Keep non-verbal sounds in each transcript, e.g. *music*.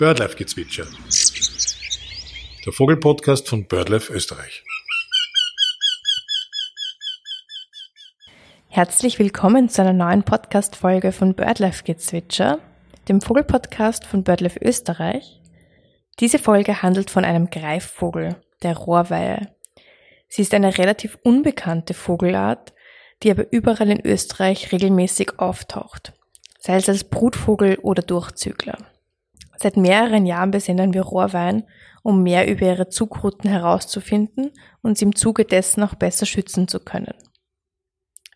Birdlife-Gezwitscher. Der Vogelpodcast von BirdLife Österreich. Herzlich willkommen zu einer neuen Podcast-Folge von BirdLife-Gezwitscher, dem Vogelpodcast von BirdLife Österreich. Diese Folge handelt von einem Greifvogel, der Rohrweihe. Sie ist eine relativ unbekannte Vogelart, die aber überall in Österreich regelmäßig auftaucht, sei es als Brutvogel oder Durchzügler. Seit mehreren Jahren besendern wir Rohrwein, um mehr über ihre Zugrouten herauszufinden und sie im Zuge dessen auch besser schützen zu können.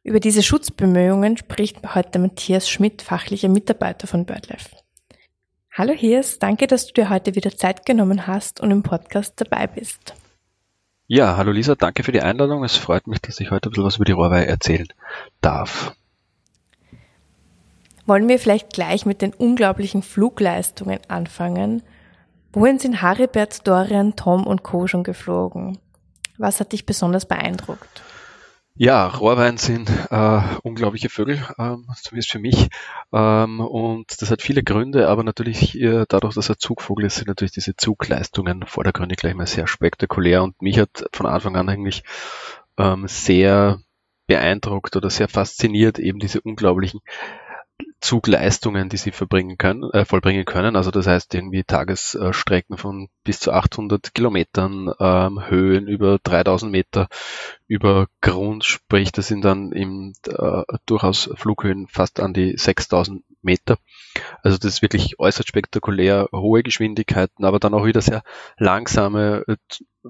Über diese Schutzbemühungen spricht heute Matthias Schmidt, fachlicher Mitarbeiter von BirdLife. Hallo Hirs, danke, dass du dir heute wieder Zeit genommen hast und im Podcast dabei bist. Ja, hallo Lisa, danke für die Einladung. Es freut mich, dass ich heute ein bisschen was über die Rohrweihe erzählen darf. Wollen wir vielleicht gleich mit den unglaublichen Flugleistungen anfangen? Wohin sind Haribert, Dorian, Tom und Co. schon geflogen? Was hat dich besonders beeindruckt? Ja, Rohrwein sind äh, unglaubliche Vögel, ähm, zumindest für mich. Ähm, und das hat viele Gründe, aber natürlich äh, dadurch, dass er Zugvogel ist, sind natürlich diese Zugleistungen vordergründig gleich mal sehr spektakulär. Und mich hat von Anfang an eigentlich ähm, sehr beeindruckt oder sehr fasziniert eben diese unglaublichen Zugleistungen, die sie verbringen können, äh, vollbringen können. Also das heißt irgendwie Tagesstrecken von bis zu 800 Kilometern, ähm, Höhen über 3000 Meter über Grund, sprich das sind dann im, äh, durchaus Flughöhen fast an die 6000 Meter. Also das ist wirklich äußerst spektakulär, hohe Geschwindigkeiten, aber dann auch wieder sehr langsame äh,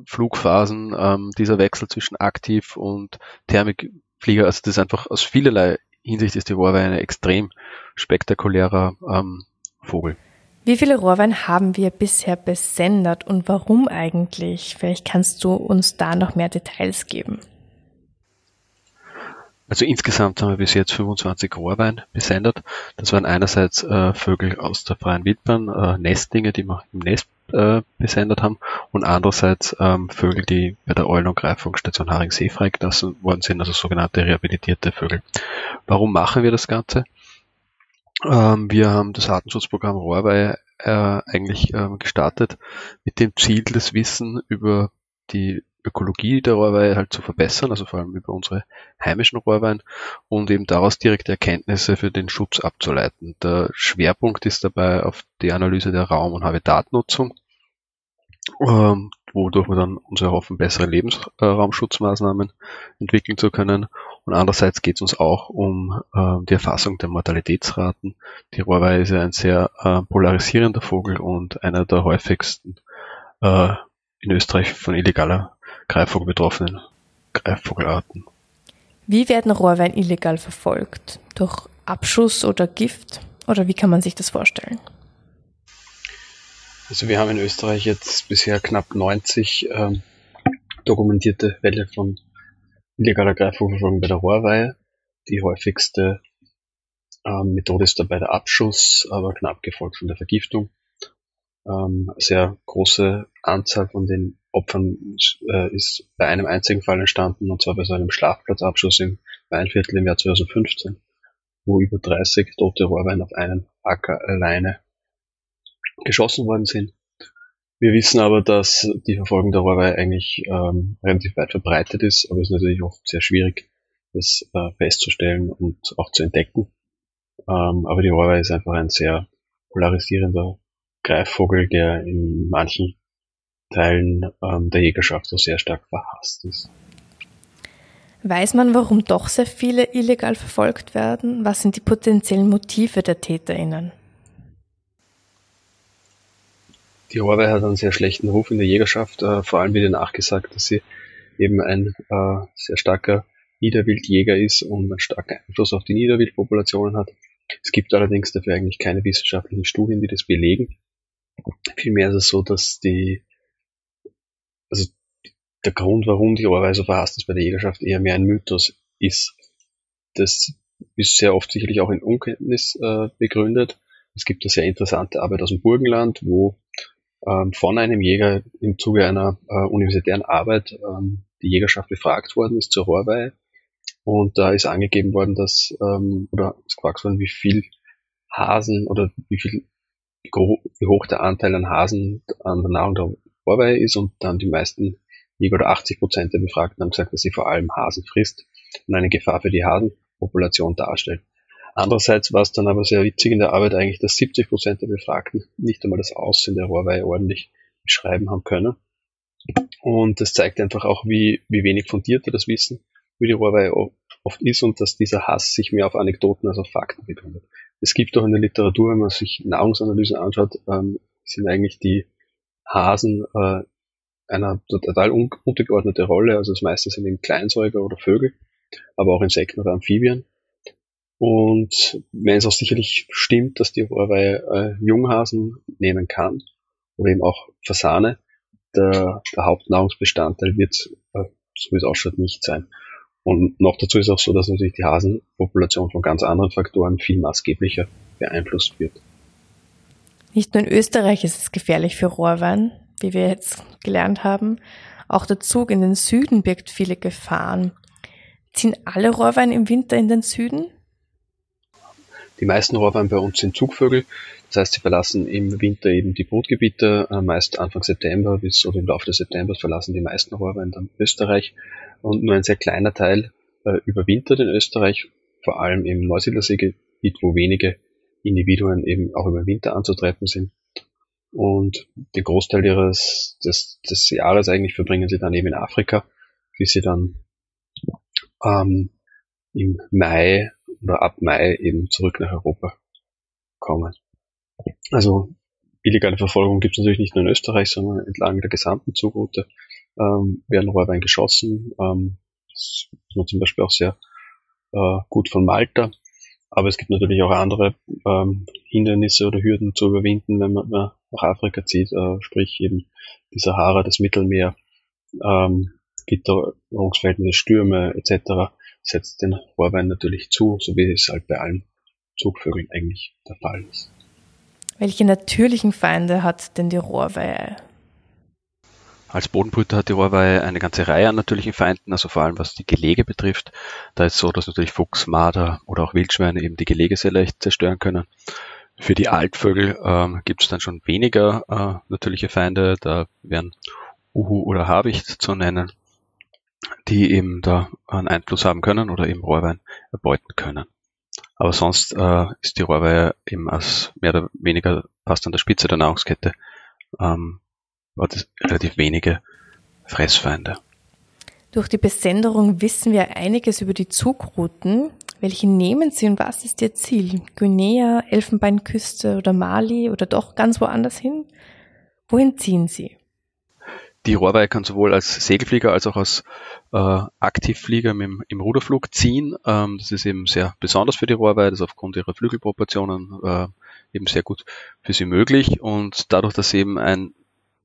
Flugphasen, ähm, dieser Wechsel zwischen aktiv und Thermikflieger, also das ist einfach aus vielerlei Hinsicht ist die Rohrwein ein extrem spektakulärer ähm, Vogel. Wie viele Rohrwein haben wir bisher besendet und warum eigentlich? Vielleicht kannst du uns da noch mehr Details geben. Also insgesamt haben wir bis jetzt 25 Rohrwein besendet. Das waren einerseits äh, Vögel aus der freien Wildbahn, äh, Nestlinge, die wir im Nest äh, besendet haben, und andererseits ähm, Vögel, die bei der Eulen- und Greifvogelstation Haringsee freigelassen worden sind, also sogenannte rehabilitierte Vögel. Warum machen wir das Ganze? Ähm, wir haben das Artenschutzprogramm Rohrweihe äh, eigentlich äh, gestartet mit dem Ziel, das Wissen über die Ökologie der Rohrweihe halt zu verbessern, also vor allem über unsere heimischen Rohrwein und eben daraus direkte Erkenntnisse für den Schutz abzuleiten. Der Schwerpunkt ist dabei auf die Analyse der Raum- und Habitatnutzung, ähm, wodurch wir dann uns erhoffen, bessere Lebensraumschutzmaßnahmen entwickeln zu können. Und andererseits geht es uns auch um äh, die Erfassung der Mortalitätsraten. Die Rohrweihe ist ja ein sehr äh, polarisierender Vogel und einer der häufigsten äh, in Österreich von illegaler Greifvogel betroffenen Greifvogelarten. Wie werden Rohrwein illegal verfolgt? Durch Abschuss oder Gift? Oder wie kann man sich das vorstellen? Also wir haben in Österreich jetzt bisher knapp 90 ähm, dokumentierte Fälle von illegaler Greifvogelverfolgung bei der Rohrweihe. Die häufigste ähm, Methode ist dabei der Abschuss, aber knapp gefolgt von der Vergiftung. Ähm, sehr große Anzahl von den Opfern äh, ist bei einem einzigen Fall entstanden, und zwar bei so einem Schlafplatzabschuss im Weinviertel im Jahr 2015, wo über 30 tote Rohrwein auf einen Acker alleine geschossen worden sind. Wir wissen aber, dass die Verfolgung der Rohrweih eigentlich ähm, relativ weit verbreitet ist, aber es ist natürlich oft sehr schwierig, das äh, festzustellen und auch zu entdecken. Ähm, aber die Rohrweih ist einfach ein sehr polarisierender Greifvogel, der in manchen Teilen ähm, der Jägerschaft so sehr stark verhasst ist. Weiß man, warum doch sehr viele illegal verfolgt werden? Was sind die potenziellen Motive der TäterInnen? Die Horwei hat einen sehr schlechten Ruf in der Jägerschaft, äh, vor allem wird nachgesagt, dass sie eben ein äh, sehr starker Niederwildjäger ist und einen starken Einfluss auf die Niederwildpopulationen hat. Es gibt allerdings dafür eigentlich keine wissenschaftlichen Studien, die das belegen. Vielmehr ist es so, dass die, also der Grund, warum die Ohrweise so verhasst ist bei der Jägerschaft, eher mehr ein Mythos ist. Das ist sehr oft sicherlich auch in Unkenntnis äh, begründet. Es gibt eine sehr interessante Arbeit aus dem Burgenland, wo ähm, von einem Jäger im Zuge einer äh, universitären Arbeit ähm, die Jägerschaft befragt worden ist zur Rohrweihe. Und da ist angegeben worden, dass, ähm, oder ist gefragt worden, wie viel Hasen oder wie viel wie hoch der Anteil an Hasen an der Nahrung der Rohrweihe ist und dann die meisten Jäger oder 80 Prozent der Befragten haben gesagt, dass sie vor allem Hasen frisst und eine Gefahr für die Hasenpopulation darstellt. Andererseits war es dann aber sehr witzig in der Arbeit eigentlich, dass 70 Prozent der Befragten nicht einmal das Aussehen der Rohrweihe ordentlich beschreiben haben können. Und das zeigt einfach auch, wie, wie wenig fundiert das Wissen wie die Rohrweihe oft ist und dass dieser Hass sich mehr auf Anekdoten als auf Fakten begründet. Es gibt auch in der Literatur, wenn man sich Nahrungsanalysen anschaut, ähm, sind eigentlich die Hasen äh, einer total un untergeordnete Rolle. Also das meiste sind eben Kleinsäuger oder Vögel, aber auch Insekten oder Amphibien. Und wenn es auch sicherlich stimmt, dass die Rohrweihe äh, Junghasen nehmen kann, oder eben auch Fasane, der, der Hauptnahrungsbestandteil wird, äh, so wie es ausschaut, nicht sein. Und noch dazu ist auch so, dass natürlich die Hasenpopulation von ganz anderen Faktoren viel maßgeblicher beeinflusst wird. Nicht nur in Österreich ist es gefährlich für Rohrwein, wie wir jetzt gelernt haben. Auch der Zug in den Süden birgt viele Gefahren. Ziehen alle Rohrwein im Winter in den Süden? Die meisten Rohrwein bei uns sind Zugvögel. Das heißt, sie verlassen im Winter eben die Brutgebiete, äh, meist Anfang September bis oder im Laufe des Septembers verlassen die meisten Rohrwein dann Österreich und nur ein sehr kleiner Teil äh, überwintert in Österreich, vor allem im Neusiedlerseegebiet, wo wenige Individuen eben auch über Winter anzutreffen sind. Und den Großteil ihres, des, des Jahres eigentlich verbringen sie dann eben in Afrika, bis sie dann ähm, im Mai oder ab Mai eben zurück nach Europa kommen. Also illegale Verfolgung gibt es natürlich nicht nur in Österreich, sondern entlang der gesamten Zugroute ähm, werden Rohrwein geschossen. Ähm, das ist man zum Beispiel auch sehr äh, gut von Malta. Aber es gibt natürlich auch andere ähm, Hindernisse oder Hürden zu überwinden, wenn man nach Afrika zieht, äh, sprich eben die Sahara, das Mittelmeer, ähm, Witterungsverhältnisse, Stürme etc. setzt den Rohrwein natürlich zu, so wie es halt bei allen Zugvögeln eigentlich der Fall ist. Welche natürlichen Feinde hat denn die Rohrweihe? Als Bodenbrüter hat die Rohrweihe eine ganze Reihe an natürlichen Feinden, also vor allem was die Gelege betrifft. Da ist so, dass natürlich Fuchs, Marder oder auch Wildschweine eben die Gelege sehr leicht zerstören können. Für die Altvögel ähm, gibt es dann schon weniger äh, natürliche Feinde. Da wären Uhu oder Habicht zu nennen, die eben da einen Einfluss haben können oder eben Rohrwein erbeuten können. Aber sonst äh, ist die Rohrweihe eben als mehr oder weniger fast an der Spitze der Nahrungskette ähm, hat es relativ wenige Fressfeinde. Durch die Besenderung wissen wir einiges über die Zugrouten. Welche nehmen Sie und was ist Ihr Ziel? Guinea, Elfenbeinküste oder Mali oder doch ganz woanders hin? Wohin ziehen Sie? Die Rohrweihe kann sowohl als Segelflieger als auch als äh, Aktivflieger im, im Ruderflug ziehen. Ähm, das ist eben sehr besonders für die Rohrweihe, das ist aufgrund ihrer Flügelproportionen äh, eben sehr gut für sie möglich. Und dadurch, dass sie eben ein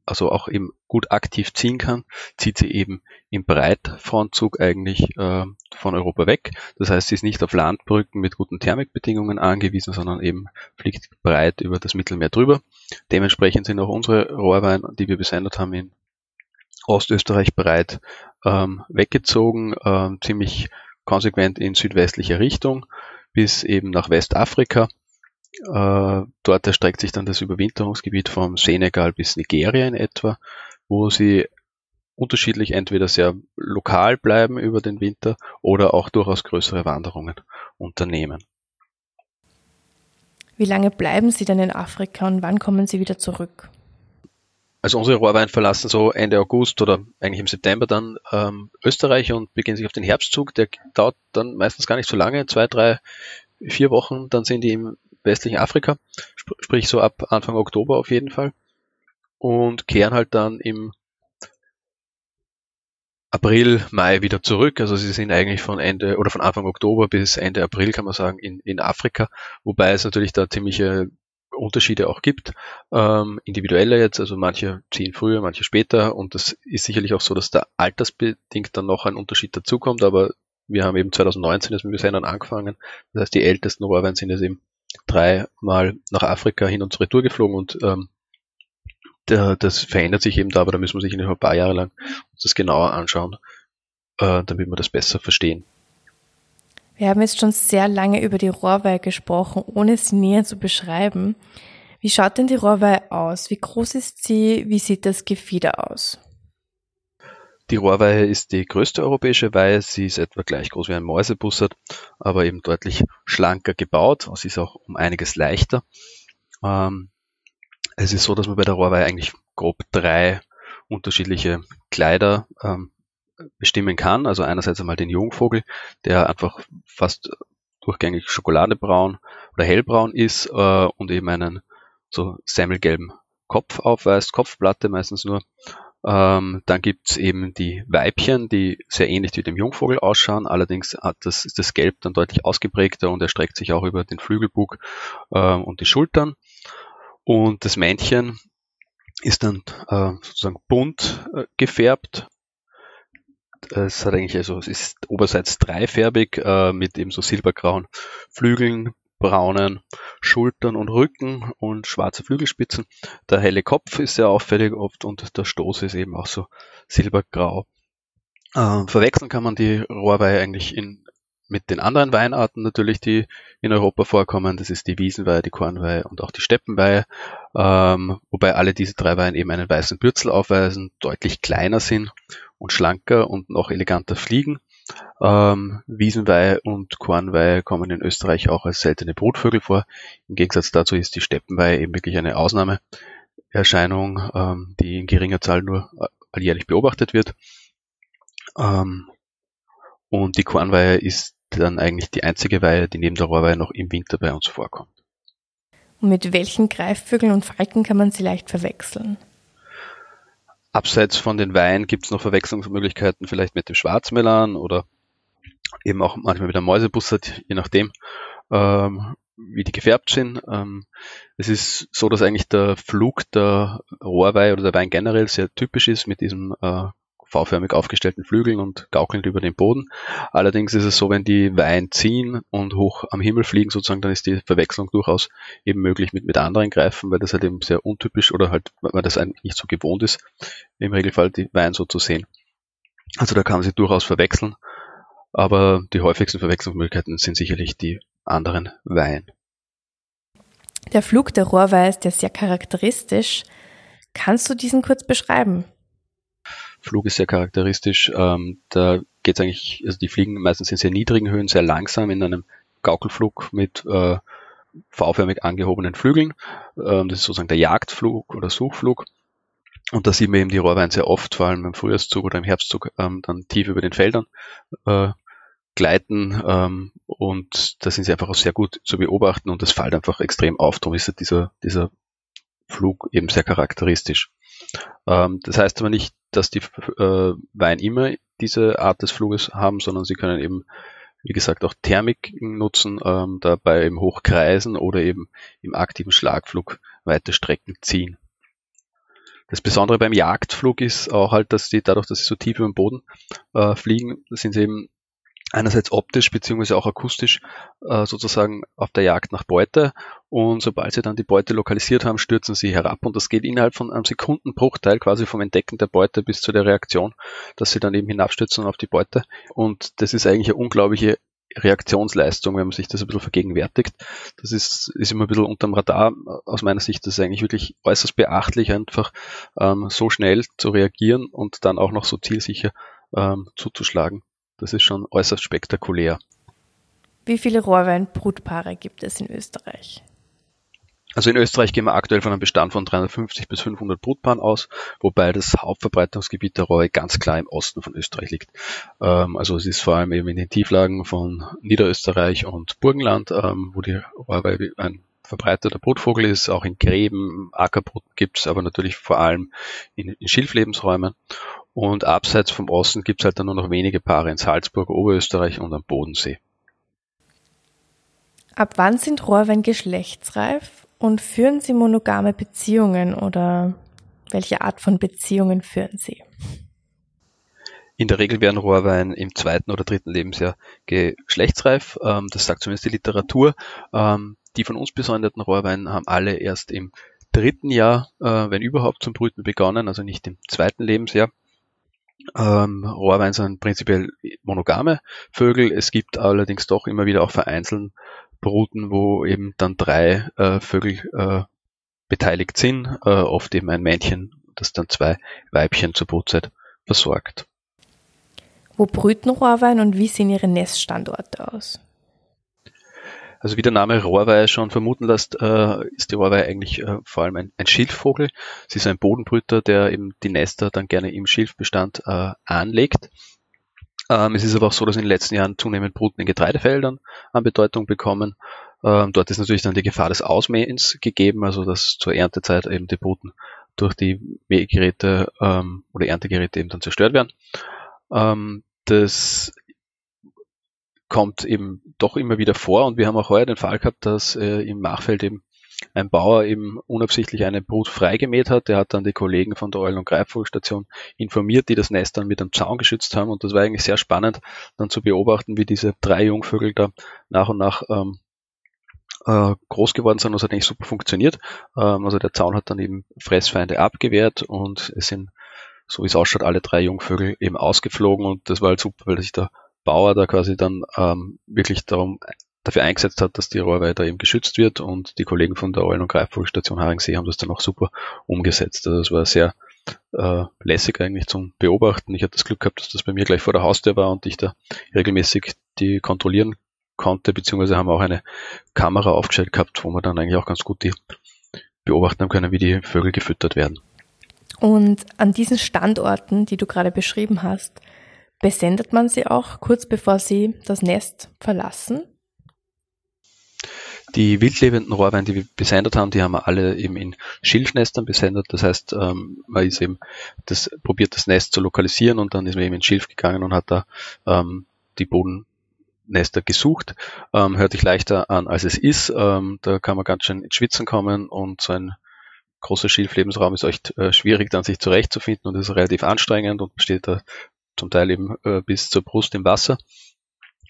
also auch eben gut aktiv ziehen kann, zieht sie eben im Breitfrontzug eigentlich äh, von Europa weg. Das heißt, sie ist nicht auf Landbrücken mit guten Thermikbedingungen angewiesen, sondern eben fliegt breit über das Mittelmeer drüber. Dementsprechend sind auch unsere Rohrwein, die wir besendet haben, in Ostösterreich breit ähm, weggezogen, äh, ziemlich konsequent in südwestlicher Richtung bis eben nach Westafrika äh, dort erstreckt sich dann das Überwinterungsgebiet vom Senegal bis Nigeria in etwa, wo sie unterschiedlich entweder sehr lokal bleiben über den Winter oder auch durchaus größere Wanderungen unternehmen. Wie lange bleiben Sie denn in Afrika und wann kommen Sie wieder zurück? Also unsere Rohrwein verlassen so Ende August oder eigentlich im September dann ähm, Österreich und beginnen sich auf den Herbstzug. Der dauert dann meistens gar nicht so lange, zwei, drei, vier Wochen. Dann sind die im westlichen Afrika, sp sprich so ab Anfang Oktober auf jeden Fall. Und kehren halt dann im April, Mai wieder zurück. Also sie sind eigentlich von Ende oder von Anfang Oktober bis Ende April, kann man sagen, in, in Afrika, wobei es natürlich da ziemliche Unterschiede auch gibt. Ähm, individuelle jetzt, also manche ziehen früher, manche später und das ist sicherlich auch so, dass da altersbedingt dann noch ein Unterschied dazukommt, aber wir haben eben 2019 jetzt mit Besendern angefangen. Das heißt, die ältesten Rohrwein sind jetzt eben dreimal nach Afrika hin und retour geflogen und ähm, der, das verändert sich eben da, aber da müssen wir sich ein paar Jahre lang das genauer anschauen, äh, damit wir das besser verstehen. Wir haben jetzt schon sehr lange über die Rohrweihe gesprochen, ohne sie näher zu beschreiben. Wie schaut denn die Rohrweihe aus? Wie groß ist sie? Wie sieht das Gefieder aus? Die Rohrweihe ist die größte europäische Weihe. Sie ist etwa gleich groß wie ein Mäusebussard, aber eben deutlich schlanker gebaut. Sie ist auch um einiges leichter. Ähm, es ist so, dass man bei der Rohrweihe eigentlich grob drei unterschiedliche Kleider ähm, bestimmen kann. Also einerseits einmal den Jungvogel, der einfach fast durchgängig schokoladebraun oder hellbraun ist äh, und eben einen so semmelgelben Kopf aufweist, Kopfplatte meistens nur. Ähm, dann gibt's eben die Weibchen, die sehr ähnlich wie dem Jungvogel ausschauen. Allerdings hat das, ist das Gelb dann deutlich ausgeprägter und erstreckt sich auch über den Flügelbug ähm, und die Schultern. Und das Männchen ist dann äh, sozusagen bunt äh, gefärbt. Es hat eigentlich also es ist oberseits dreifärbig äh, mit eben so silbergrauen Flügeln, braunen Schultern und Rücken und schwarze Flügelspitzen. Der helle Kopf ist sehr auffällig oft und der Stoß ist eben auch so silbergrau. Äh, verwechseln kann man die Rohrweihe eigentlich in, mit den anderen Weinarten natürlich, die in Europa vorkommen. Das ist die Wiesenweihe, die Kornweihe und auch die Steppenweihe. Ähm, wobei alle diese drei Weihen eben einen weißen Bürzel aufweisen, deutlich kleiner sind und schlanker und noch eleganter fliegen. Ähm, Wiesenweihe und Kornweihe kommen in Österreich auch als seltene Brutvögel vor. Im Gegensatz dazu ist die Steppenweihe eben wirklich eine Ausnahmeerscheinung, ähm, die in geringer Zahl nur alljährlich beobachtet wird. Ähm, und die Kornweihe ist dann eigentlich die einzige Weihe, die neben der Rohrweihe noch im Winter bei uns vorkommt. Und mit welchen Greifvögeln und Falken kann man sie leicht verwechseln? Abseits von den Weihen gibt es noch Verwechslungsmöglichkeiten, vielleicht mit dem Schwarzmelan oder eben auch manchmal mit der Mäusebussard, je nachdem, ähm, wie die gefärbt sind. Ähm, es ist so, dass eigentlich der Flug der Rohrweih oder der Wein generell sehr typisch ist mit diesem äh, V-förmig aufgestellten Flügeln und gaukelnd über den Boden. Allerdings ist es so, wenn die Weihen ziehen und hoch am Himmel fliegen sozusagen, dann ist die Verwechslung durchaus eben möglich mit, mit anderen Greifen, weil das halt eben sehr untypisch oder halt, weil das eigentlich nicht so gewohnt ist, im Regelfall die Weihen so zu sehen. Also da kann man sie durchaus verwechseln, aber die häufigsten Verwechslungsmöglichkeiten sind sicherlich die anderen Weihen. Der Flug der Rohrweih ist ja sehr charakteristisch. Kannst du diesen kurz beschreiben? Flug ist sehr charakteristisch. Ähm, da geht es eigentlich, also die fliegen meistens in sehr niedrigen Höhen, sehr langsam in einem Gaukelflug mit äh, V-förmig angehobenen Flügeln. Ähm, das ist sozusagen der Jagdflug oder Suchflug. Und da sieht man eben die Rohrwein sehr oft, vor allem im Frühjahrszug oder im Herbstzug, ähm, dann tief über den Feldern äh, gleiten. Ähm, und da sind sie einfach auch sehr gut zu beobachten und das fällt einfach extrem auf. Darum ist dieser, dieser Flug eben sehr charakteristisch. Ähm, das heißt aber nicht, dass die äh, Wein immer diese Art des Fluges haben, sondern sie können eben, wie gesagt, auch Thermik nutzen, ähm, dabei im Hochkreisen oder eben im aktiven Schlagflug weite Strecken ziehen. Das Besondere beim Jagdflug ist auch halt, dass die dadurch, dass sie so tief über dem Boden äh, fliegen, sind sie eben einerseits optisch beziehungsweise auch akustisch äh, sozusagen auf der Jagd nach Beute und sobald sie dann die Beute lokalisiert haben, stürzen sie herab und das geht innerhalb von einem Sekundenbruchteil quasi vom Entdecken der Beute bis zu der Reaktion, dass sie dann eben hinabstürzen auf die Beute und das ist eigentlich eine unglaubliche Reaktionsleistung, wenn man sich das ein bisschen vergegenwärtigt. Das ist, ist immer ein bisschen unterm Radar. Aus meiner Sicht das ist eigentlich wirklich äußerst beachtlich, einfach ähm, so schnell zu reagieren und dann auch noch so zielsicher ähm, zuzuschlagen. Das ist schon äußerst spektakulär. Wie viele Rohrweinbrutpaare gibt es in Österreich? Also in Österreich gehen wir aktuell von einem Bestand von 350 bis 500 Brutpaaren aus, wobei das Hauptverbreitungsgebiet der Rohre ganz klar im Osten von Österreich liegt. Ähm, also es ist vor allem eben in den Tieflagen von Niederösterreich und Burgenland, ähm, wo die Rohre ein verbreiteter Brutvogel ist. Auch in Gräben, Ackerbrut gibt es, aber natürlich vor allem in, in Schilflebensräumen. Und abseits vom Osten gibt es halt dann nur noch wenige Paare in Salzburg, Oberösterreich und am Bodensee. Ab wann sind Rohrwein geschlechtsreif und führen sie monogame Beziehungen oder welche Art von Beziehungen führen sie? In der Regel werden Rohrwein im zweiten oder dritten Lebensjahr geschlechtsreif. Ähm, das sagt zumindest die Literatur. Ähm, die von uns besäuernden Rohrweine haben alle erst im dritten Jahr, äh, wenn überhaupt, zum Brüten begonnen, also nicht im zweiten Lebensjahr. Ähm, Rohrwein sind prinzipiell monogame Vögel. Es gibt allerdings doch immer wieder auch vereinzelt Bruten, wo eben dann drei äh, Vögel äh, beteiligt sind, äh, oft eben ein Männchen, das dann zwei Weibchen zur Brutzeit versorgt. Wo brüten Rohrwein und wie sehen ihre Neststandorte aus? Also wie der Name Rohrweihe schon vermuten lässt, äh, ist die Rohrweihe eigentlich äh, vor allem ein, ein, Schilfvogel. Sie ist ein Bodenbrüter, der eben die Nester dann gerne im Schilfbestand äh, anlegt. Ähm, es ist aber auch so, dass in den letzten Jahren zunehmend Bruten in Getreidefeldern an Bedeutung bekommen. Ähm, dort ist natürlich dann die Gefahr des Ausmähens gegeben, also dass zur Erntezeit eben die Bruten durch die Mähgeräte ähm, oder Erntegeräte eben dann zerstört werden. Ähm, das kommt eben doch immer wieder vor und wir haben auch heuer den Fall gehabt, dass äh, im Machfeld eben ein Bauer eben unabsichtlich eine Brut freigemäht hat. Der hat dann die Kollegen von der Eulen- und Greifvogelstation informiert, die das Nest dann mit einem Zaun geschützt haben. Und das war eigentlich sehr spannend, dann zu beobachten, wie diese drei Jungvögel da nach und nach ähm, äh, groß geworden sind. Das hat eigentlich super funktioniert. Ähm, also der Zaun hat dann eben Fressfeinde abgewehrt und es sind, so wie es ausschaut, alle drei Jungvögel eben ausgeflogen. Und das war halt super, weil sich der Bauer da quasi dann ähm, wirklich darum dafür eingesetzt hat, dass die Rohrweihe da eben geschützt wird und die Kollegen von der Eulen- und Greifvogelstation Haringsee haben das dann auch super umgesetzt. Also das war sehr äh, lässig eigentlich zum Beobachten. Ich hatte das Glück gehabt, dass das bei mir gleich vor der Haustür war und ich da regelmäßig die kontrollieren konnte, beziehungsweise haben wir auch eine Kamera aufgestellt gehabt, wo wir dann eigentlich auch ganz gut die beobachten haben können, wie die Vögel gefüttert werden. Und an diesen Standorten, die du gerade beschrieben hast, besendet man sie auch kurz bevor sie das Nest verlassen? Die wildlebenden Rohrwein, die wir besendet haben, die haben wir alle eben in Schilfnestern besendet. Das heißt, ähm, man ist eben das, probiert das Nest zu lokalisieren und dann ist man eben in Schilf gegangen und hat da ähm, die Bodennester gesucht. Ähm, hört sich leichter an, als es ist. Ähm, da kann man ganz schön ins Schwitzen kommen und so ein großer Schilflebensraum ist echt äh, schwierig, dann sich zurechtzufinden und ist relativ anstrengend und besteht da zum Teil eben äh, bis zur Brust im Wasser.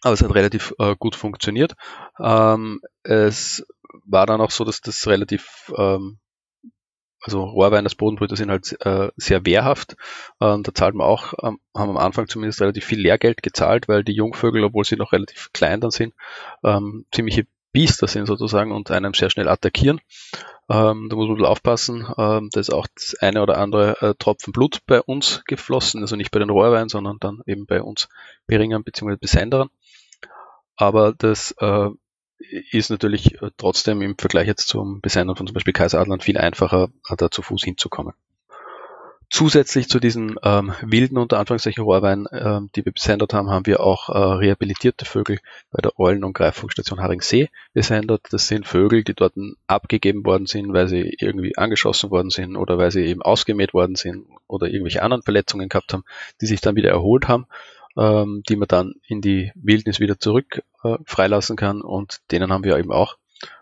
Aber es hat relativ äh, gut funktioniert. Ähm, es war dann auch so, dass das relativ, ähm, also Rohrwein als Bodenbrüter sind halt äh, sehr wehrhaft. Ähm, da zahlt man auch, ähm, haben am Anfang zumindest relativ viel Lehrgeld gezahlt, weil die Jungvögel, obwohl sie noch relativ klein dann sind, ähm, ziemliche Biester sind sozusagen und einem sehr schnell attackieren. Ähm, da muss man aufpassen. Ähm, da ist auch das eine oder andere äh, Tropfen Blut bei uns geflossen, also nicht bei den Rohrweinen, sondern dann eben bei uns Beringern bzw. Besenderern. Aber das äh, ist natürlich äh, trotzdem im Vergleich jetzt zum Besendern von zum Beispiel Kaiseradlern viel einfacher, äh, da zu Fuß hinzukommen. Zusätzlich zu diesen ähm, wilden, unter Anführungszeichen Rohrweinen, ähm, die wir besendet haben, haben wir auch äh, rehabilitierte Vögel bei der Eulen- und Greifvogelsstation Haringsee besendet. Das sind Vögel, die dort abgegeben worden sind, weil sie irgendwie angeschossen worden sind oder weil sie eben ausgemäht worden sind oder irgendwelche anderen Verletzungen gehabt haben, die sich dann wieder erholt haben, ähm, die man dann in die Wildnis wieder zurück äh, freilassen kann und denen haben wir eben auch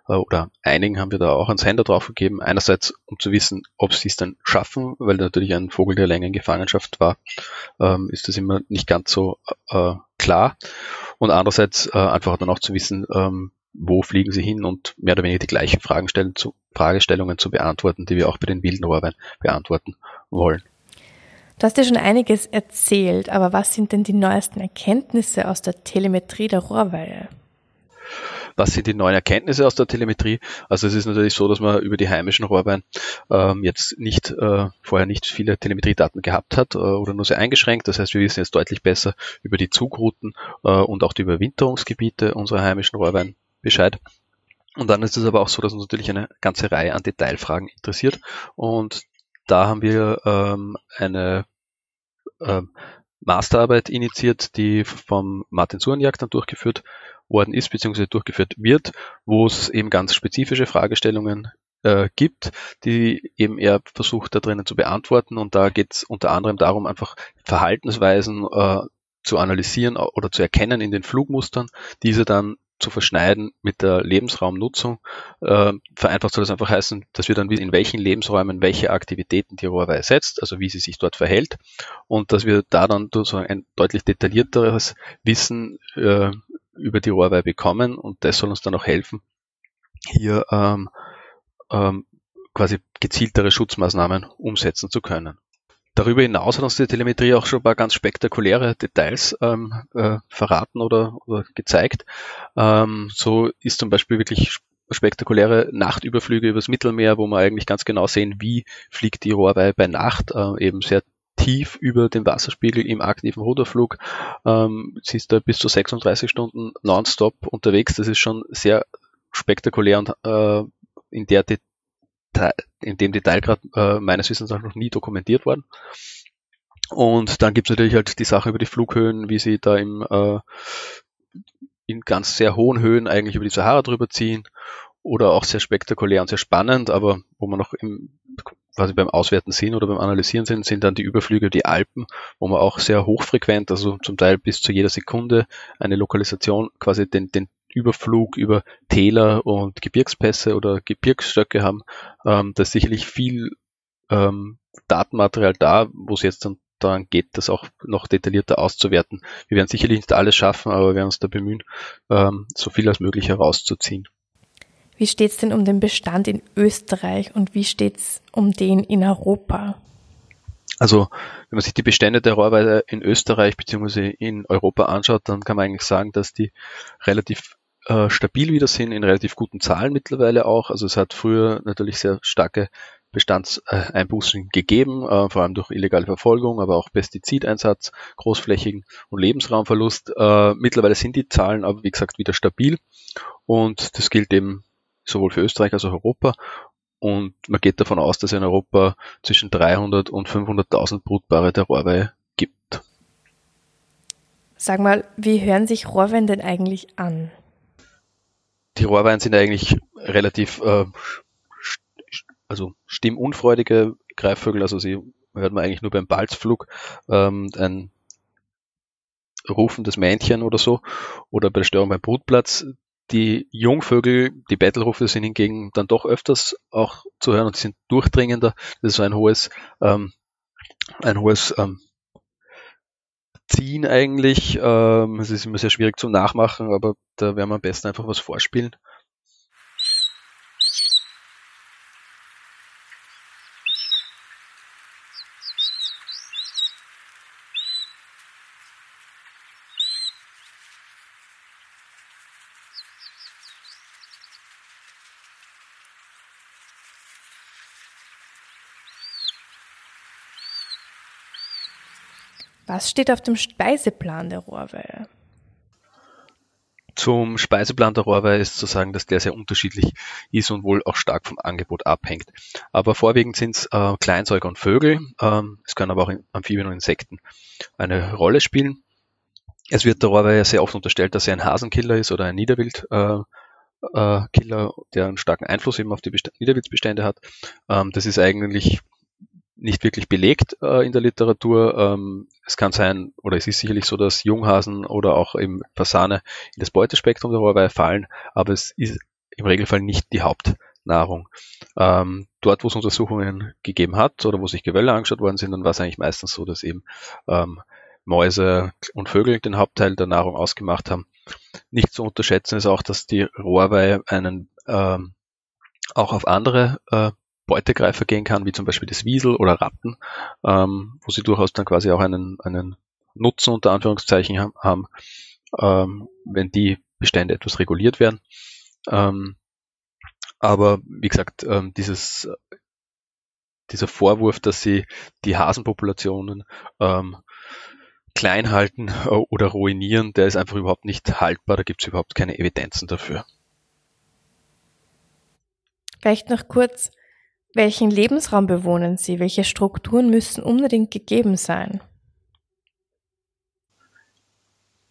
oder einigen haben wir da auch einen Sender drauf gegeben. Einerseits, um zu wissen, ob sie es dann schaffen, weil natürlich ein Vogel, der länger in Gefangenschaft war, ähm, ist das immer nicht ganz so äh, klar. Und andererseits äh, einfach dann auch zu wissen, ähm, wo fliegen sie hin und mehr oder weniger die gleichen Fragestellungen zu, Fragestellungen zu beantworten, die wir auch bei den wilden Rohrwein beantworten wollen. Du hast ja schon einiges erzählt, aber was sind denn die neuesten Erkenntnisse aus der Telemetrie der Rohrweihe? Was sind die neuen Erkenntnisse aus der Telemetrie? Also es ist natürlich so, dass man über die heimischen Rohrbein ähm, jetzt nicht äh, vorher nicht viele Telemetriedaten gehabt hat äh, oder nur sehr eingeschränkt. Das heißt, wir wissen jetzt deutlich besser über die Zugrouten äh, und auch die Überwinterungsgebiete unserer heimischen Rohrbein Bescheid. Und dann ist es aber auch so, dass uns natürlich eine ganze Reihe an Detailfragen interessiert. Und da haben wir ähm, eine ähm, Masterarbeit initiiert, die vom Martin Surenjagd dann durchgeführt worden ist bzw. durchgeführt wird, wo es eben ganz spezifische Fragestellungen äh, gibt, die eben er versucht da drinnen zu beantworten. Und da geht es unter anderem darum, einfach Verhaltensweisen äh, zu analysieren oder zu erkennen in den Flugmustern, diese dann zu verschneiden mit der Lebensraumnutzung. Äh, vereinfacht soll das einfach heißen, dass wir dann in welchen Lebensräumen welche Aktivitäten die Rohrweihe setzt, also wie sie sich dort verhält und dass wir da dann so ein deutlich detaillierteres Wissen äh, über die Rohrweihe bekommen und das soll uns dann auch helfen, hier ähm, ähm, quasi gezieltere Schutzmaßnahmen umsetzen zu können. Darüber hinaus hat uns die Telemetrie auch schon ein paar ganz spektakuläre Details ähm, äh, verraten oder, oder gezeigt. Ähm, so ist zum Beispiel wirklich spektakuläre Nachtüberflüge übers Mittelmeer, wo wir eigentlich ganz genau sehen, wie fliegt die Rohrweihe bei Nacht, äh, eben sehr tief über dem Wasserspiegel im aktiven Ruderflug. Ähm, sie ist da bis zu 36 Stunden nonstop unterwegs. Das ist schon sehr spektakulär und äh, in der Detail, in dem Detailgrad äh, meines Wissens auch noch nie dokumentiert worden. Und dann gibt es natürlich halt die Sache über die Flughöhen, wie sie da im äh, in ganz sehr hohen Höhen eigentlich über die Sahara drüber ziehen oder auch sehr spektakulär und sehr spannend, aber wo man noch im, quasi beim Auswerten sind oder beim Analysieren sind, sind dann die Überflüge die Alpen, wo man auch sehr hochfrequent, also zum Teil bis zu jeder Sekunde eine Lokalisation, quasi den, den Überflug über Täler und Gebirgspässe oder Gebirgsstöcke haben. Ähm, da ist sicherlich viel ähm, Datenmaterial da, wo es jetzt dann daran geht, das auch noch detaillierter auszuwerten. Wir werden sicherlich nicht alles schaffen, aber wir werden uns da bemühen, ähm, so viel als möglich herauszuziehen. Wie steht es denn um den Bestand in Österreich und wie steht es um den in Europa? Also, wenn man sich die Bestände der Rohrweide in Österreich bzw. in Europa anschaut, dann kann man eigentlich sagen, dass die relativ äh, stabil wieder sind, in relativ guten Zahlen mittlerweile auch. Also es hat früher natürlich sehr starke Bestandseinbußen gegeben, äh, vor allem durch illegale Verfolgung, aber auch Pestizideinsatz, großflächigen und Lebensraumverlust. Äh, mittlerweile sind die Zahlen aber wie gesagt wieder stabil und das gilt eben sowohl für Österreich als auch Europa. Und man geht davon aus, dass es in Europa zwischen 300 und 500.000 Brutpaare der Rohrweihe gibt. Sag mal, wie hören sich Rohrweihen denn eigentlich an? Die Rohrweihen sind eigentlich relativ äh, also stimmunfreudige Greifvögel, also sie hört man eigentlich nur beim Balzflug ähm, ein rufendes Männchen oder so oder bei der Störung beim Brutplatz. Die Jungvögel, die Bettelrufe sind hingegen dann doch öfters auch zu hören und die sind durchdringender. Das ist so ein hohes, ähm, ein hohes ähm, Ziehen eigentlich. Ähm, es ist immer sehr schwierig zum Nachmachen, aber da werden wir am besten einfach was vorspielen. Was steht auf dem Speiseplan der Rohrweihe? Zum Speiseplan der Rohrweihe ist zu sagen, dass der sehr unterschiedlich ist und wohl auch stark vom Angebot abhängt. Aber vorwiegend sind es äh, Kleinsäuger und Vögel. Ähm, es können aber auch Amphibien und Insekten eine Rolle spielen. Es wird der Rohrweihe sehr oft unterstellt, dass er ein Hasenkiller ist oder ein Niederwildkiller, äh, äh, der einen starken Einfluss eben auf die Best Niederwildsbestände hat. Ähm, das ist eigentlich nicht wirklich belegt äh, in der Literatur. Ähm, es kann sein, oder es ist sicherlich so, dass Junghasen oder auch eben Fasane in das Beutespektrum der Rohrweihe fallen, aber es ist im Regelfall nicht die Hauptnahrung. Ähm, dort, wo es Untersuchungen gegeben hat oder wo sich Gewälle angeschaut worden sind, dann war es eigentlich meistens so, dass eben ähm, Mäuse und Vögel den Hauptteil der Nahrung ausgemacht haben. Nicht zu unterschätzen ist auch, dass die Rohrweihe einen ähm, auch auf andere äh, Beutegreifer gehen kann, wie zum Beispiel das Wiesel oder Ratten, ähm, wo sie durchaus dann quasi auch einen, einen Nutzen unter Anführungszeichen haben, ähm, wenn die Bestände etwas reguliert werden. Ähm, aber wie gesagt, ähm, dieses, dieser Vorwurf, dass sie die Hasenpopulationen ähm, klein halten äh, oder ruinieren, der ist einfach überhaupt nicht haltbar, da gibt es überhaupt keine Evidenzen dafür. Vielleicht noch kurz, welchen Lebensraum bewohnen sie? Welche Strukturen müssen unbedingt gegeben sein?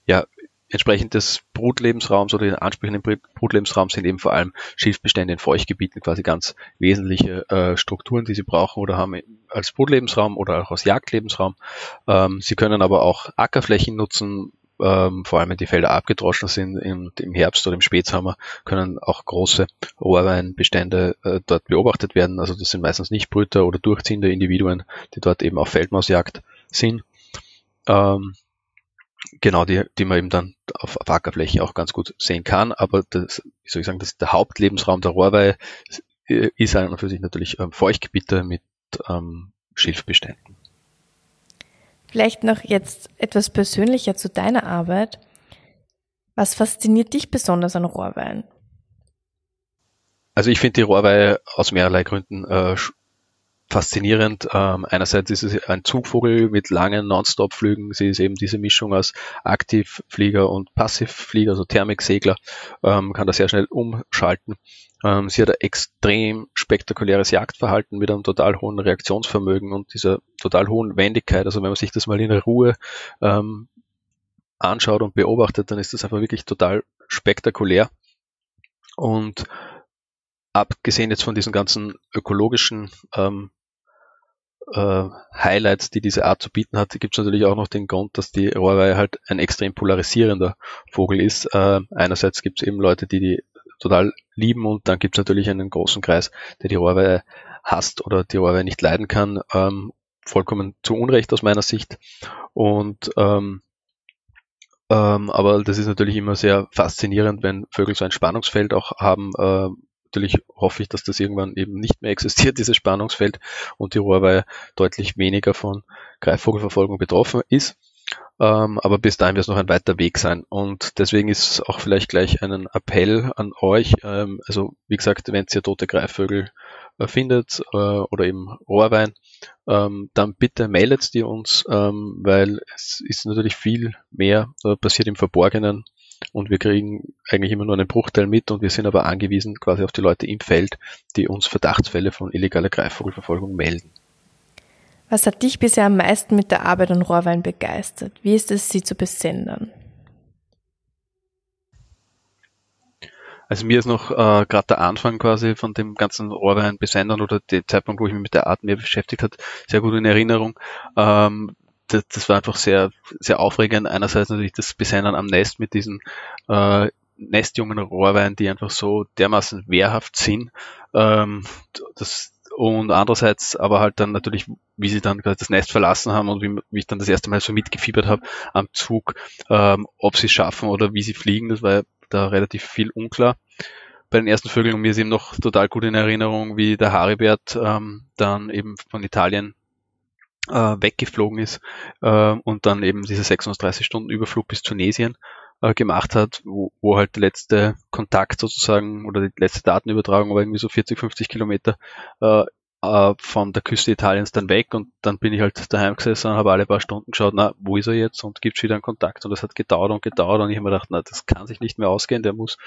Ja, entsprechend des Brutlebensraums oder den ansprechenden Brutlebensraum sind eben vor allem Schilfbestände in Feuchtgebieten quasi ganz wesentliche äh, Strukturen, die sie brauchen oder haben als Brutlebensraum oder auch als Jagdlebensraum. Ähm, sie können aber auch Ackerflächen nutzen, ähm, vor allem wenn die Felder abgedroschen sind im, im Herbst oder im Spätsommer, können auch große Rohrweinbestände äh, dort beobachtet werden. Also das sind meistens nicht Brüter oder durchziehende Individuen, die dort eben auf Feldmausjagd sind. Ähm, genau, die, die man eben dann auf, auf Ackerfläche auch ganz gut sehen kann. Aber das, wie soll ich sagen, das, der Hauptlebensraum der Rohrweihe ist an und für sich natürlich ähm, Feuchtgebiete mit ähm, Schilfbeständen. Vielleicht noch jetzt etwas persönlicher zu deiner Arbeit. Was fasziniert dich besonders an Rohrwein? also ich finde die Rohrweihe aus mehrerlei Gründen äh, faszinierend. Ähm, einerseits ist es ein Zugvogel mit langen Non-Stop-Flügen. Sie ist eben diese Mischung aus Aktivflieger und Passivflieger, also Thermiksegler, ähm, kann da sehr schnell umschalten. Ähm, sie hat ein extrem spektakuläres Jagdverhalten mit einem total hohen Reaktionsvermögen und dieser total hohen Wendigkeit. Also wenn man sich das mal in Ruhe ähm, anschaut und beobachtet, dann ist das einfach wirklich total spektakulär. Und abgesehen jetzt von diesen ganzen ökologischen ähm, äh, Highlights, die diese Art zu bieten hat, gibt es natürlich auch noch den Grund, dass die Rohrweihe halt ein extrem polarisierender Vogel ist. Äh, einerseits gibt es eben Leute, die die total lieben und dann gibt es natürlich einen großen Kreis, der die Rohrweihe hasst oder die Rohrweihe nicht leiden kann. Ähm, vollkommen zu Unrecht aus meiner Sicht. Und ähm, ähm, aber das ist natürlich immer sehr faszinierend, wenn Vögel so ein Spannungsfeld auch haben, äh, natürlich hoffe ich, dass das irgendwann eben nicht mehr *laughs* existiert, dieses Spannungsfeld, und die Rohrweihe deutlich weniger von Greifvogelverfolgung betroffen ist. Ähm, aber bis dahin wird es noch ein weiter Weg sein. Und deswegen ist auch vielleicht gleich ein Appell an euch. Ähm, also wie gesagt, wenn ihr tote Greifvögel äh, findet äh, oder eben Rohrwein, ähm, dann bitte meldet die uns, ähm, weil es ist natürlich viel mehr äh, passiert im Verborgenen und wir kriegen eigentlich immer nur einen Bruchteil mit und wir sind aber angewiesen quasi auf die Leute im Feld, die uns Verdachtsfälle von illegaler Greifvogelverfolgung melden. Was hat dich bisher am meisten mit der Arbeit an Rohrwein begeistert? Wie ist es, sie zu besendern? Also mir ist noch äh, gerade der Anfang quasi von dem ganzen Rohrwein besendern oder der Zeitpunkt, wo ich mich mit der Art mehr beschäftigt hat, sehr gut in Erinnerung. Ähm, das, das war einfach sehr, sehr aufregend. Einerseits natürlich das Besendern am Nest mit diesen äh, nestjungen Rohrweinen, die einfach so dermaßen wehrhaft sind. Ähm, das, und andererseits aber halt dann natürlich, wie sie dann das Nest verlassen haben und wie, wie ich dann das erste Mal so mitgefiebert habe am Zug, ähm, ob sie es schaffen oder wie sie fliegen, das war ja da relativ viel unklar. Bei den ersten Vögeln mir ist eben noch total gut in Erinnerung, wie der Haribert ähm, dann eben von Italien äh, weggeflogen ist äh, und dann eben diese 36 Stunden Überflug bis Tunesien äh, gemacht hat, wo, wo halt der letzte Kontakt sozusagen oder die letzte Datenübertragung war irgendwie so 40, 50 Kilometer äh, äh, von der Küste Italiens dann weg und dann bin ich halt daheim gesessen und habe alle paar Stunden geschaut, na, wo ist er jetzt und gibt wieder einen Kontakt und das hat gedauert und gedauert und ich habe mir gedacht, na, das kann sich nicht mehr ausgehen, der muss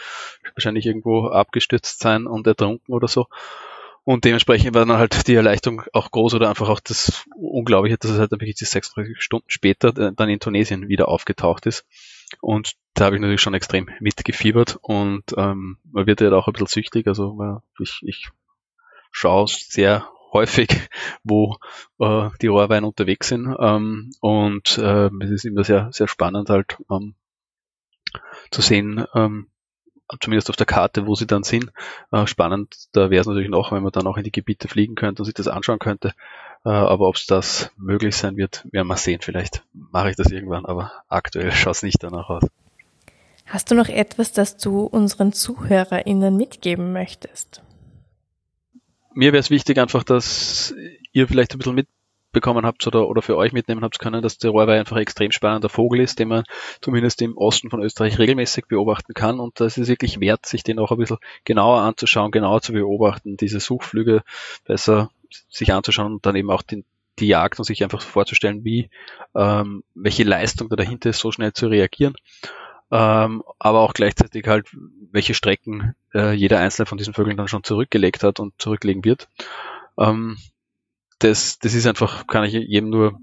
wahrscheinlich irgendwo abgestürzt sein und ertrunken oder so. Und dementsprechend war dann halt die Erleichterung auch groß oder einfach auch das Unglaubliche, dass es halt wirklich 36 Stunden später dann in Tunesien wieder aufgetaucht ist. Und da habe ich natürlich schon extrem mitgefiebert und ähm, man wird ja auch ein bisschen süchtig. Also ich, ich schaue sehr häufig, *laughs* wo äh, die Rohrweine unterwegs sind. Ähm, und äh, es ist immer sehr, sehr spannend halt ähm, zu sehen, ähm, zumindest auf der Karte, wo sie dann sind. Äh, spannend, da wäre es natürlich noch, wenn man dann auch in die Gebiete fliegen könnte und sich das anschauen könnte. Äh, aber ob es das möglich sein wird, werden wir sehen. Vielleicht mache ich das irgendwann, aber aktuell schaut es nicht danach aus. Hast du noch etwas, das du unseren ZuhörerInnen mitgeben möchtest? Mir wäre es wichtig einfach, dass ihr vielleicht ein bisschen mit bekommen habt oder, oder für euch mitnehmen habt können, dass der Rohrweih einfach ein extrem spannender Vogel ist, den man zumindest im Osten von Österreich regelmäßig beobachten kann und das ist wirklich wert, sich den auch ein bisschen genauer anzuschauen, genauer zu beobachten, diese Suchflüge besser sich anzuschauen und dann eben auch den, die Jagd und sich einfach vorzustellen, wie, ähm, welche Leistung da dahinter ist, so schnell zu reagieren. Ähm, aber auch gleichzeitig halt, welche Strecken äh, jeder einzelne von diesen Vögeln dann schon zurückgelegt hat und zurücklegen wird. Ähm, das, das ist einfach, kann ich jedem nur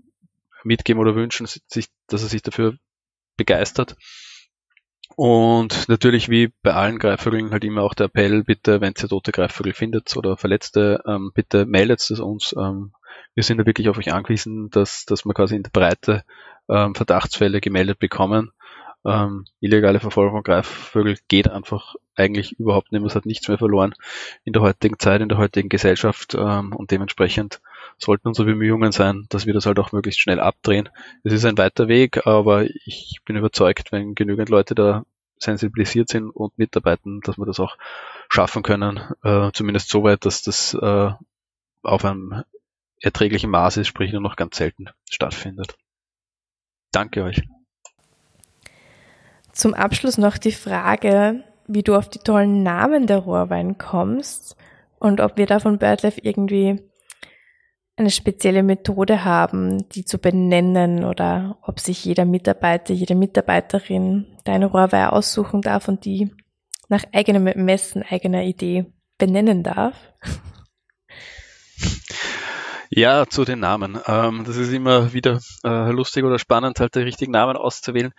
mitgeben oder wünschen, sich, dass er sich dafür begeistert. Und natürlich wie bei allen Greifvögeln halt immer auch der Appell, bitte, wenn ihr tote Greifvögel findet oder Verletzte, ähm, bitte meldet es uns. Ähm, wir sind da wirklich auf euch angewiesen, dass, dass wir quasi in der Breite ähm, Verdachtsfälle gemeldet bekommen. Ähm, illegale Verfolgung von Greifvögeln geht einfach eigentlich überhaupt nicht mehr. Es hat nichts mehr verloren in der heutigen Zeit, in der heutigen Gesellschaft ähm, und dementsprechend sollten unsere Bemühungen sein, dass wir das halt auch möglichst schnell abdrehen. Es ist ein weiter Weg, aber ich bin überzeugt, wenn genügend Leute da sensibilisiert sind und mitarbeiten, dass wir das auch schaffen können, äh, zumindest so weit, dass das äh, auf einem erträglichen Maß ist, sprich nur noch ganz selten stattfindet. Danke euch. Zum Abschluss noch die Frage, wie du auf die tollen Namen der Rohrwein kommst und ob wir da von BirdLife irgendwie eine spezielle Methode haben, die zu benennen oder ob sich jeder Mitarbeiter, jede Mitarbeiterin deine Rohrweihe aussuchen darf und die nach eigenem Messen, eigener Idee benennen darf. Ja, zu den Namen. Ähm, das ist immer wieder äh, lustig oder spannend, halt die richtigen Namen auszuwählen.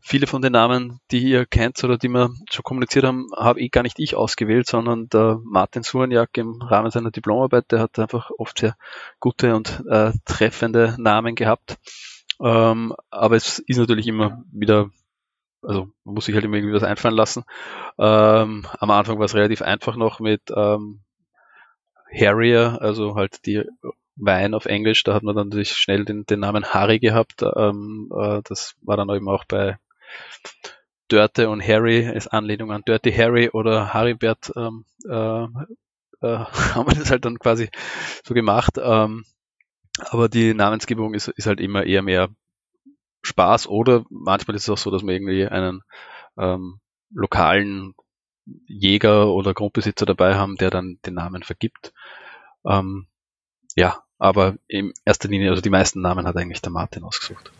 Viele von den Namen, die ihr kennt oder die wir schon kommuniziert haben, habe ich gar nicht ich ausgewählt, sondern der Martin Surenjak im Rahmen seiner Diplomarbeit, der hat einfach oft sehr gute und äh, treffende Namen gehabt. Ähm, aber es ist natürlich immer wieder also muss ich halt immer irgendwie was einfallen lassen. Ähm, am Anfang war es relativ einfach noch mit ähm, Harrier, also halt die Wein auf Englisch, da hat man dann natürlich schnell den, den Namen Harry gehabt. Ähm, äh, das war dann eben auch bei Dörte und Harry als Anlehnung an Dirty Harry oder Harrybert ähm, äh, äh, *laughs* haben wir das halt dann quasi so gemacht. Ähm, aber die Namensgebung ist, ist halt immer eher mehr Spaß oder manchmal ist es auch so, dass man irgendwie einen ähm, lokalen Jäger oder Grundbesitzer dabei haben, der dann den Namen vergibt. Ähm, ja, aber in erster Linie, also die meisten Namen hat eigentlich der Martin ausgesucht.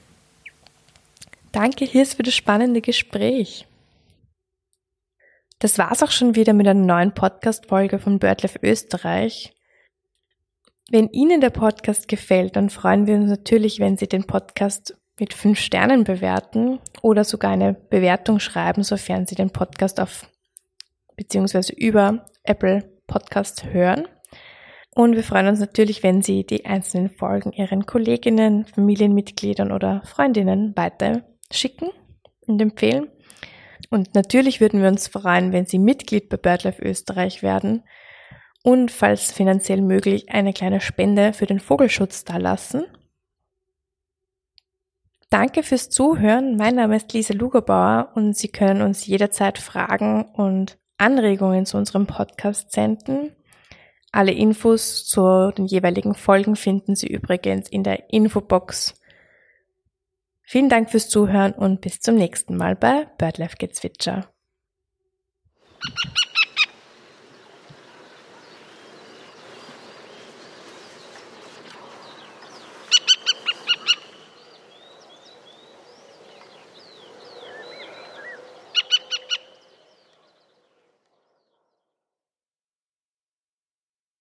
Danke, Hirs, für das spannende Gespräch. Das war's auch schon wieder mit einer neuen Podcast-Folge von BirdLife Österreich. Wenn Ihnen der Podcast gefällt, dann freuen wir uns natürlich, wenn Sie den Podcast mit fünf Sternen bewerten oder sogar eine Bewertung schreiben, sofern Sie den Podcast auf beziehungsweise über Apple Podcast hören. Und wir freuen uns natürlich, wenn Sie die einzelnen Folgen Ihren Kolleginnen, Familienmitgliedern oder Freundinnen weiter schicken und empfehlen. Und natürlich würden wir uns freuen, wenn Sie Mitglied bei BirdLife Österreich werden und falls finanziell möglich eine kleine Spende für den Vogelschutz dalassen. Danke fürs Zuhören. Mein Name ist Lisa Lugerbauer und Sie können uns jederzeit Fragen und Anregungen zu unserem Podcast senden. Alle Infos zu den jeweiligen Folgen finden Sie übrigens in der Infobox. Vielen Dank fürs Zuhören und bis zum nächsten Mal bei BirdLife Gezwitscher.